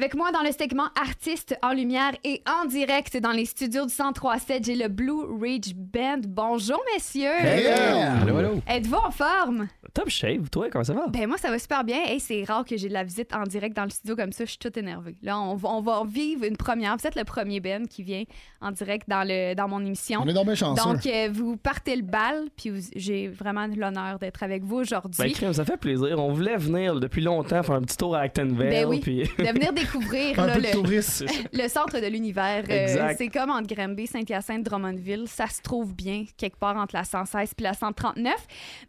Avec moi dans le segment artistes en lumière et en direct dans les studios du 1037, j'ai le Blue Ridge Band. Bonjour messieurs. Allô, allô. Êtes-vous en forme? Top shape, toi, comment ça va? Ben moi ça va super bien. Hey, c'est rare que j'ai de la visite en direct dans le studio comme ça, je suis toute énervée. Là, on va, on va vivre une première. Vous êtes le premier band qui vient en direct dans le dans mon émission. On est dans mes chanceux. Donc euh, vous partez le bal, puis vous- j'ai vraiment l'honneur d'être avec vous aujourd'hui. Ben, crème, ça fait plaisir. On voulait venir depuis longtemps faire un petit tour à Actonville. Ben oui. puis- de venir découvrir Un là, peu de le, le centre de l'univers. Euh, Exact. c'est comme entre Granby, Saint-Hyacinthe, Drummondville. Ça se trouve bien quelque part entre la 116 puis la 139.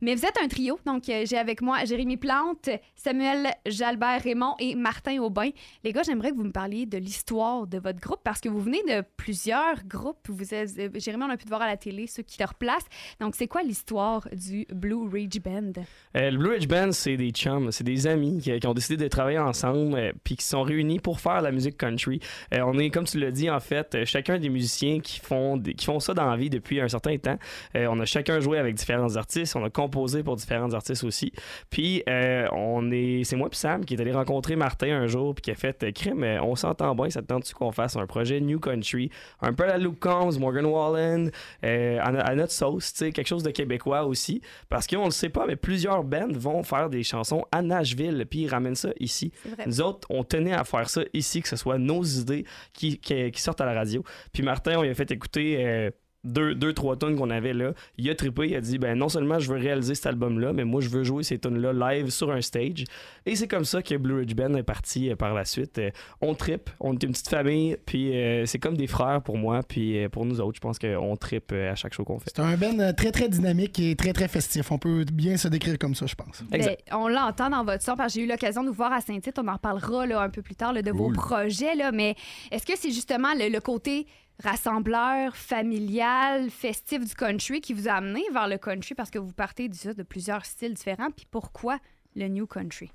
Mais vous êtes un trio. Donc, euh, j'ai avec moi Jérémy Plante, Samuel Jalbert Raymond et Martin Aubin. Les gars, j'aimerais que vous me parliez de l'histoire de votre groupe parce que vous venez de plusieurs groupes. Vous euh, Jérémy, on a pu te voir à la télé, ceux qui te replacent. Donc, c'est quoi l'histoire du Blue Ridge Band? Euh, le Blue Ridge Band, c'est des chums, c'est des amis qui, ont décidé de travailler ensemble euh, puis qui sont réunis pour faire la musique country. On est, comme tu l'as dit, en fait, chacun des musiciens qui font, qui font ça dans la vie depuis un certain temps. On a chacun joué avec différents artistes, on a composé pour différents artistes aussi. Puis, euh, on est, c'est moi puis Sam qui est allé rencontrer Martin un jour puis qui a fait euh, crime, euh, on s'entend bien, ça te tente-tu qu'on fasse un projet New Country, un peu à la Luke Combs, Morgan Wallen, euh, à, no- à notre sauce, tu sais, quelque chose de québécois aussi. Parce qu'on le sait pas, mais plusieurs bands vont faire des chansons à Nashville, puis ils ramènent ça ici. Nous autres, on tenait à faire ça ici, que ce soit nos idées qui, qui, qui sortent à la radio. Puis Martin, on lui a fait écouter euh, deux, deux, trois tonnes qu'on avait là. Il a trippé, il a dit ben non seulement je veux réaliser cet album-là, mais moi je veux jouer ces tonnes-là live sur un stage. Et c'est comme ça que Blue Ridge Band est parti euh, par la suite. Euh, on trippe, on est une petite famille, puis euh, c'est comme des frères pour moi, puis euh, pour nous autres, je pense qu'on trippe euh, à chaque show qu'on fait. C'est un band très, très dynamique et très, très festif. On peut bien se décrire comme ça, je pense. Exact. Ben, on l'entend dans votre son parce que j'ai eu l'occasion de vous voir à Saint-Tite. On en reparlera là, un peu plus tard là, de vos projets. Là, mais est-ce que c'est justement le, le côté rassembleur, familial, festif du country qui vous a amené vers le country parce que vous partez déjà de plusieurs styles différents? Puis pourquoi le new country?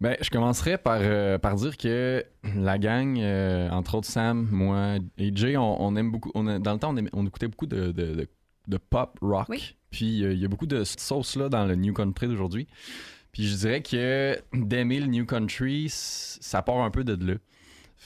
Ben, je commencerai par, euh, par dire que la gang, euh, entre autres Sam, moi et Jay, on, on aime beaucoup. On a- dans le temps, on, aimait- on écoutait beaucoup de, de- de- de pop rock. Oui. Puis euh, il y a beaucoup de sauce là dans le New Country d'aujourd'hui. Puis je dirais que d'aimer le New Country, ça part un peu de là.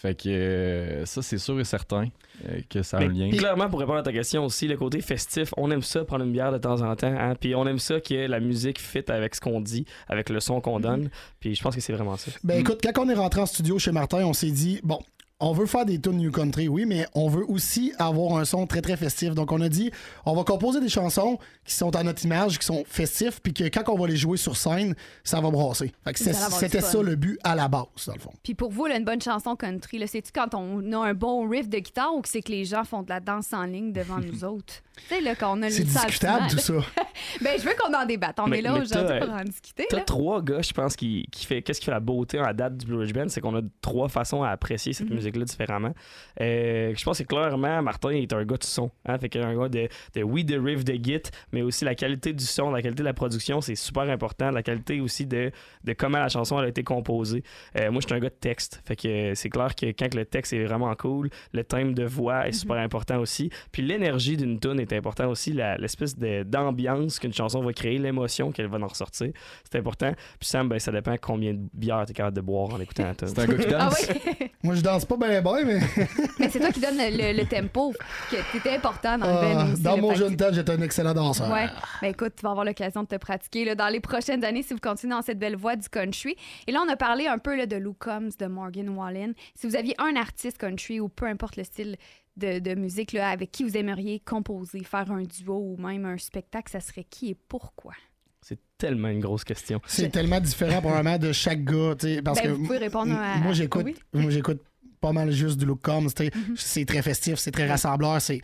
Fait que euh, ça, c'est sûr et certain euh, que ça a un Mais lien. Clairement, pour répondre à ta question aussi, le côté festif, on aime ça, prendre une bière de temps en temps. hein, Puis on aime ça que la musique fit avec ce qu'on dit, avec le son qu'on donne. Puis je pense que c'est vraiment ça. Ben écoute, quand on est rentré en studio chez Martin, on s'est dit, bon, on veut faire des tunes New Country, oui, mais on veut aussi avoir un son très, très festif. Donc, on a dit, on va composer des chansons qui sont à notre image, qui sont festifs, puis que quand on va les jouer sur scène, ça va brasser. C'était ça le but à la base, dans le fond. Puis pour vous, là, une bonne chanson country, c'est-tu quand on a un bon riff de guitare ou que c'est que les gens font de la danse en ligne devant nous autres? Tu sais, là, quand on a le C'est discutable, tout ça. ben, je veux qu'on en débatte. On Mais- est là aujourd'hui pour en discuter. T'as là. trois gars, je pense, qui, qui fait. Qu'est-ce qui fait la beauté à date du Blue Ridge Band, c'est qu'on a trois façons à apprécier cette Mhm. musique-là différemment. Euh, je pense que clairement, Martin est un gars de son. Hein, fait qu'il est un gars de, de oui, de riff, de git, mais aussi la qualité du son, la qualité de la production, c'est super important. La qualité aussi de, de comment la chanson elle a été composée. Euh, moi, je suis un gars de texte. Fait que euh, c'est clair que quand le texte est vraiment cool, le thème de voix est super important aussi. Puis l'énergie d'une tune est important aussi, l'espèce de- d'ambiance qu'une chanson va créer, l'émotion qu'elle va en ressortir. C'est important. Puis Sam, ben, ça dépend combien de bières tu es capable de boire en écoutant la tune. C'est un gars qui Ah danse. oui? Moi, je danse pas bien, bien, mais Mais c'est toi qui donne le, le tempo, que t'étais important dans le euh, band aussi. dans mon jeune temps, j'étais un excellent danseur. Ouais. Ben écoute, tu vas avoir l'occasion de te pratiquer là, dans les prochaines années si vous continuez dans cette belle voie du country. Et là, on a parlé un peu là, de Lou Combs, de Morgan Wallen. Si vous aviez un artiste country ou peu importe le style de, de musique là, avec qui vous aimeriez composer, faire un duo ou même un spectacle, ça serait qui et pourquoi? C'est tellement une grosse question. C'est tellement différent, probablement, de chaque gars. Parce Ben, que vous pouvez répondre à- Moi, j'écoute oui. moi, j'écoute pas mal juste du look sais. Mhm. C'est très festif, c'est très rassembleur. C'est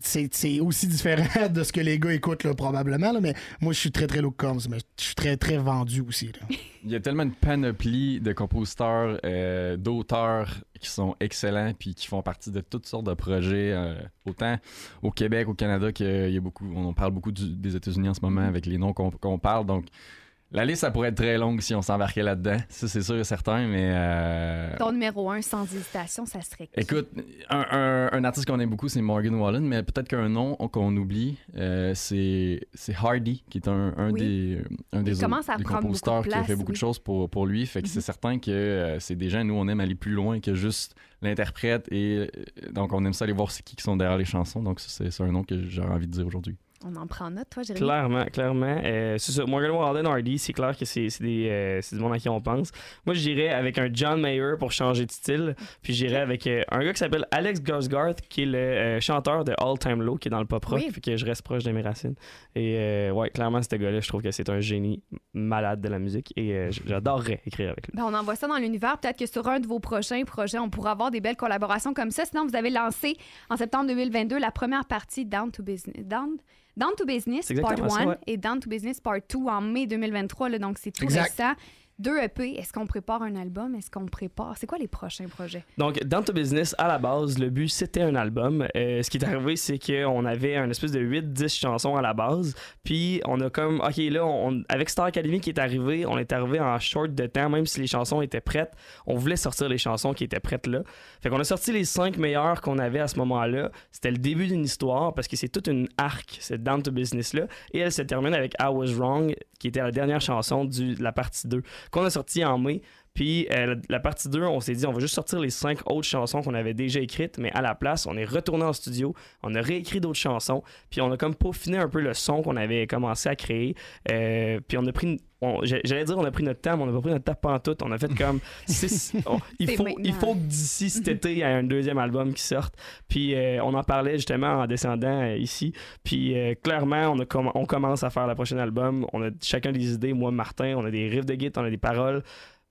c'est aussi différent de ce que les gars écoutent, là, probablement. là, mais moi, je suis très, très Luke Combs, mais je suis très, très vendu aussi. là. Il y a tellement de panoplie de compositeurs, euh, d'auteurs qui sont excellents puis qui font partie de toutes sortes de projets, euh, autant au Québec, au Canada, qu'il y a beaucoup, on parle beaucoup du- des États-Unis en ce moment avec les noms qu'on qu'on parle. Donc, la liste, ça pourrait être très longue si on s'embarquait là-dedans. Ça, c'est sûr et certain, mais. euh, Ton numéro un, sans hésitation, ça serait qui? Écoute, un, un- un artiste qu'on aime beaucoup, c'est Morgan Wallen, mais peut-être qu'un nom qu'on oublie, euh, c'est Hardy, qui est un, un Oui. des, un des, à des beaucoup de compositeurs qui a place, fait beaucoup de oui. choses pour, pour lui. Fait que c'est Mhm. certain que euh, c'est des gens, nous, on aime aller plus loin que juste l'interprète. Et euh, donc, on aime ça aller voir c'est qui qui sont derrière les chansons. Donc, c'est un nom que j'aurais envie de dire aujourd'hui. On en prend note, toi, Jérémy? Clairement, clairement. Euh, c'est ça. Morgan Wallen Hardy, c'est clair que c'est c'est des, euh, c'est du monde à qui on pense. Moi, j'irais avec un John Mayer pour changer de style. Puis j'irais avec euh, un gars qui s'appelle Alex Gosgarth, qui est le euh, chanteur de All Time Low, qui est dans le pop rock. Oui. Fait que je reste proche de mes racines. Et euh, ouais, clairement, ce gars-là, je trouve que c'est un génie malade de la musique. Et j'adorerais écrire avec lui. Ben, on envoie ça dans l'univers. Peut-être que sur un de vos prochains projets, on pourra avoir des belles collaborations comme ça. Sinon, vous avez lancé en septembre 2022 la première partie Down to Business. Down, Down to Business Part exactement ça, 1 ouais. et Down to Business Part 2 en mai 2023. là, donc, c'est tout Exact. récent. Deux EP. Est-ce qu'on prépare un album? Est-ce qu'on prépare? C'est quoi les prochains projets? Donc, Down to Business, à la base, le but, c'était un album. Euh, ce qui est arrivé, c'est qu'on avait un espèce de 8-10 chansons à la base. Puis, on a comme, OK, là, avec Star Academy qui est arrivé, on est arrivé en short de temps, même si les chansons étaient prêtes. On voulait sortir les chansons qui étaient prêtes là. Fait qu'on a sorti les 5 meilleures qu'on avait à ce moment-là. C'était le début d'une histoire parce que c'est toute une arc, cette Down to Business-là. Et elle se termine avec I Was Wrong, qui était la dernière chanson de la partie 2, qu'on a sorti en mai. Puis euh, la, partie 2, on s'est dit, on va juste sortir les cinq autres chansons qu'on avait déjà écrites, mais à la place, on est retourné en studio, on a réécrit d'autres chansons, puis on a comme peaufiné un peu le son qu'on avait commencé à créer. Euh, puis on a pris, j'allais dire, on a pris notre temps, mais on n'a pas pris notre temps pantoute. On a fait comme, six- on- il, faut, il faut que d'ici cet été, il y ait un deuxième album qui sorte. Puis euh, on en parlait justement en descendant ici. Puis clairement, on, a comm- on commence à faire le prochain album. On a chacun des idées. Moi, Martin, on a des riffs de guitare, on a des paroles.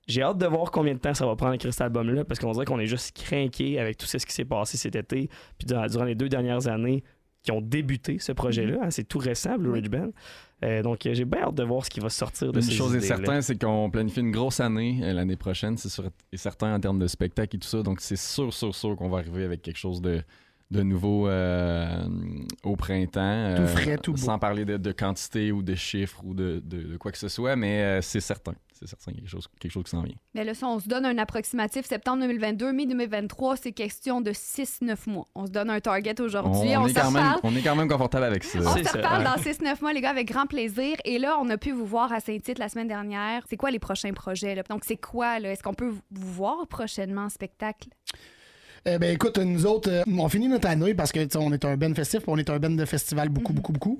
J'ai hâte de voir combien de temps ça va prendre écrire cet album-là parce qu'on dirait qu'on est juste craqué avec tout ce qui s'est passé cet été. Puis durant, durant les deux dernières années qui ont débuté ce projet-là. hein, c'est tout récent, Blue. Ridge Band. Euh, donc euh, j'ai bien hâte de voir ce qui va sortir de Une ces chose est certaine, c'est qu'on planifie une grosse année euh, l'année prochaine, c'est sûr et certain en termes de spectacle et tout ça. Donc c'est sûr, sûr, sûr qu'on va arriver avec quelque chose de, de nouveau euh, au printemps. Tout frais, tout beau. Sans parler de, de quantité ou de chiffres ou de, de- de quoi que ce soit, mais euh, c'est certain. C'est certain qu'il y a quelque chose, quelque chose qui s'en vient. Mais là, ça, on se donne un approximatif. Septembre 2022, mai 2023, c'est question de 6-9 mois. On se donne un target aujourd'hui. on, On, est quand même, on est quand même confortable avec ça. On se reparle dans 6-9 mois, les gars, avec grand plaisir. Et là, on a pu vous voir à Saint-Tite la semaine dernière. C'est quoi les prochains projets? Là? Donc, c'est quoi? là? Est-ce qu'on peut vous voir prochainement en spectacle? Eh ben écoute, nous autres, euh, on finit notre année parce que on est un ben festif, on est un ben de festival beaucoup, beaucoup, beaucoup.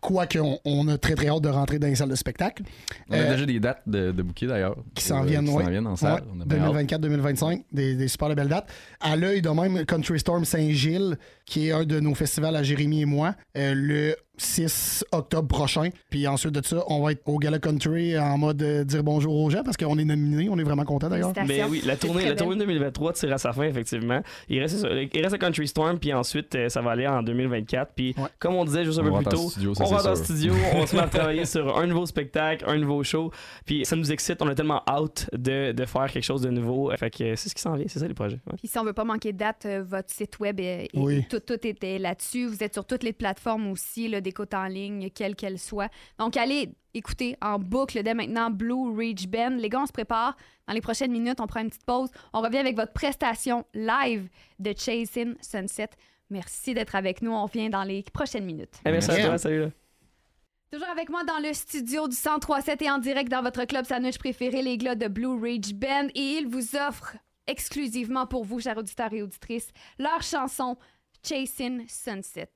Quoique on, on a très très hâte de rentrer dans les salles de spectacle. On a Euh, déjà des dates de, de bouquets d'ailleurs. qui s'en euh, viennent, s'en viennent en salle. On a bien hâte. 2024-2025, des, des super de belles dates. À l'œil de même, Country Storm Saint-Gilles, qui est un de nos festivals à Jérémy et moi, euh, le 6 octobre prochain. Puis ensuite de ça, on va être au Gala Country en mode euh, dire bonjour aux gens parce qu'on est nominés. On est vraiment contents d'ailleurs. Mais oui, la tournée, la tournée belle. 2023 tire à sa fin, effectivement. Il reste, il reste à Country Storm, puis ensuite, euh, ça va aller en 2024. Puis, Ouais. comme on disait juste un On peu plus tôt, studio, ça, on rentre en sûr. studio, on se met à travailler sur un nouveau spectacle, un nouveau show. Puis, ça nous excite, on est tellement out de, de faire quelque chose de nouveau. Fait que c'est ce qui s'en vient, c'est ça les projets. ouais. Puis si on veut pas manquer de date, euh, votre site web, Oui. tout, tout était là-dessus. Vous êtes sur toutes les plateformes aussi là, d'écoute en ligne, quelles qu'elles soient. Donc, allez écouter en boucle dès maintenant Blue Ridge Band. Les gars, on se prépare. Dans les prochaines minutes, on prend une petite pause. On revient avec votre prestation live de Chasing Sunset. Merci d'être avec nous. On revient dans les prochaines minutes. Eh, merci à toi, salut là. Toujours avec moi dans le studio du 1037 et en direct dans votre club sandwich préféré, les gars de Blue Ridge Band. Et ils vous offrent exclusivement pour vous, chers auditeurs et auditrices, leur chanson Chasing Sunset.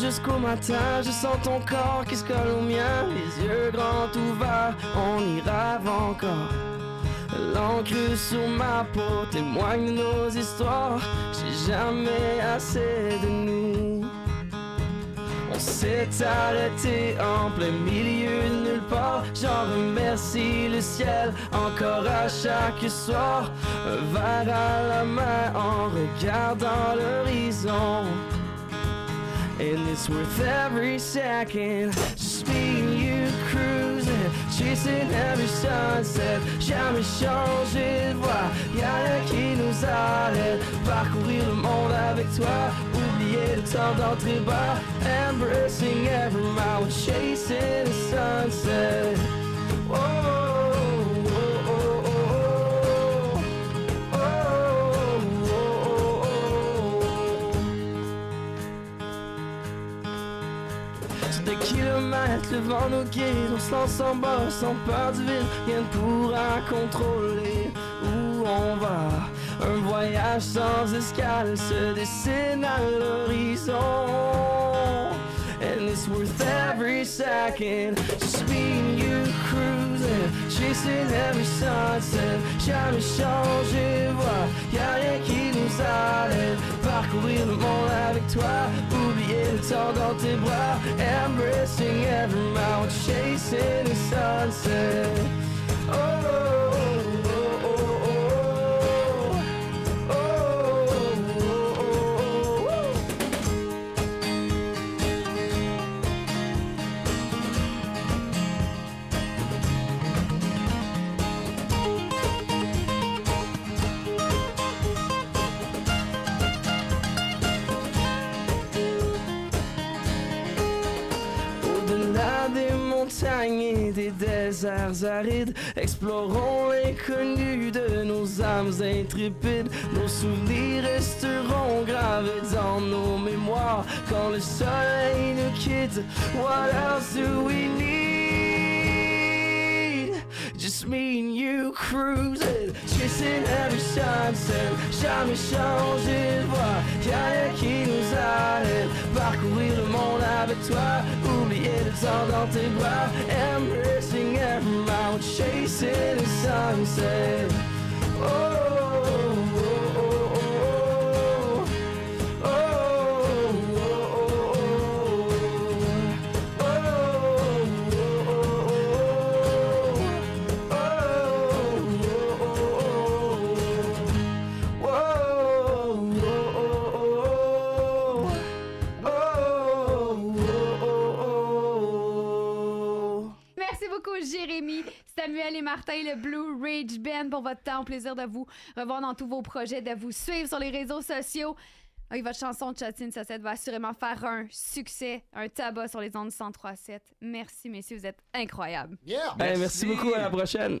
Jusqu'au matin, je sens ton corps qui se colle au mien, les yeux grands ouverts, on y rêve encore. L'encre sur ma peau témoigne nos histoires, j'ai jamais assez de nous. On s'est arrêté en plein milieu de nulle part. J'en remercie le ciel encore à chaque soir. Un verre à la main en regardant l'horizon. And it's worth every second. Just me and you cruising Chasing every sunset. Jamais changer de voie Y'a rien qui nous arrête Parcourir le monde avec toi Oublier le temps tes bras Embracing every mile Chasing kilomètres, le vent nous guide, on se lance en bas sans peur du vide, rien ne pourra contrôler où on va. Un voyage sans escale se dessine à l'horizon. It's worth every second. Just me and you cruising Chasing every sunset. Jamais changer de voie Y'a rien qui nous arrête Parcourir le monde avec toi Oublier le temps dans tes bras Embracing every mile Chasing the sunset montagnes et des déserts arides, explorons l'inconnu de nos âmes intrépides. Nos souvenirs resteront gravés dans nos mémoires quand le soleil nous quitte. What else do we need? Just me and you cruising, chasing every sunset. Jamais changer de voie, y'a rien qui nous arrête. Parcourir le monde avec toi, oublier le temps dans tes bras. Embracing every mile, chasing the sunset. Oh, oh, oh, oh, Samuel et Martin, le Blue Rage Band, pour votre temps. Plaisir de vous revoir dans tous vos projets, de vous suivre sur les réseaux sociaux. Oui, votre chanson de Chatine Sassette va assurément faire un succès, un tabac sur les ondes 103.7. Merci, messieurs, vous êtes incroyables. Yeah! Ben, merci beaucoup, à la prochaine.